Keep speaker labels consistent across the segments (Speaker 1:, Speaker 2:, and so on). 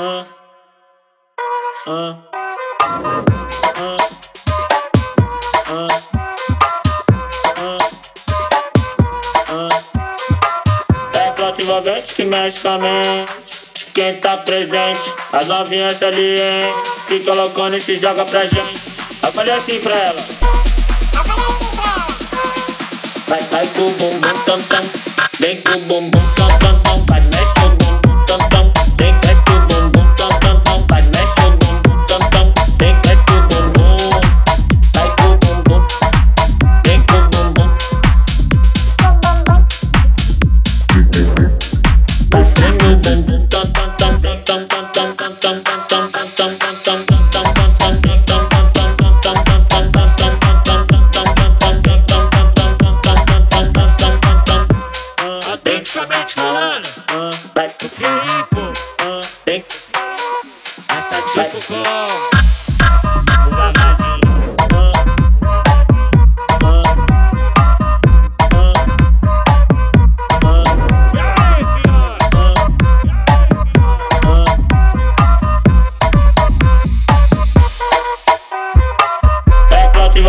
Speaker 1: ah, ah. É flauta envolvente que mexe com a mente. Quem tá presente, as novinhas salientes. Fica loucona e se joga pra gente. Eu falei assim pra ela. Vai, vai com o bumbum tam tam. Vem com o bumbum tam tam Atleticamente falando, uh, vai
Speaker 2: pro Filipe,
Speaker 1: uh,
Speaker 2: tem que. Mas tá tipo como?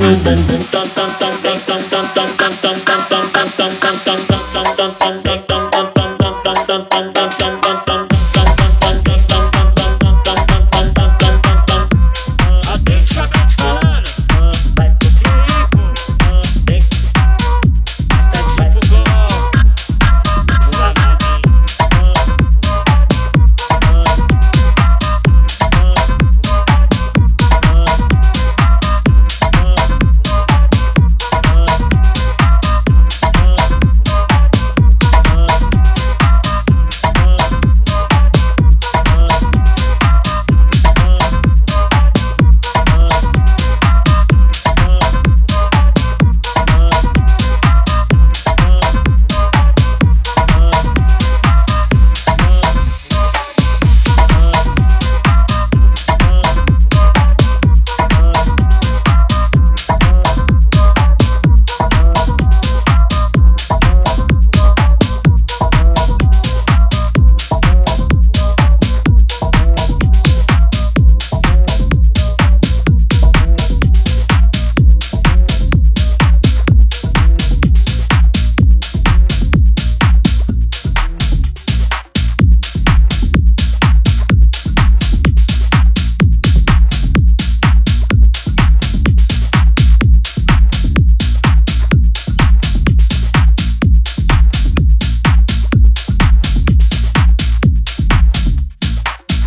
Speaker 1: dun dun dun dun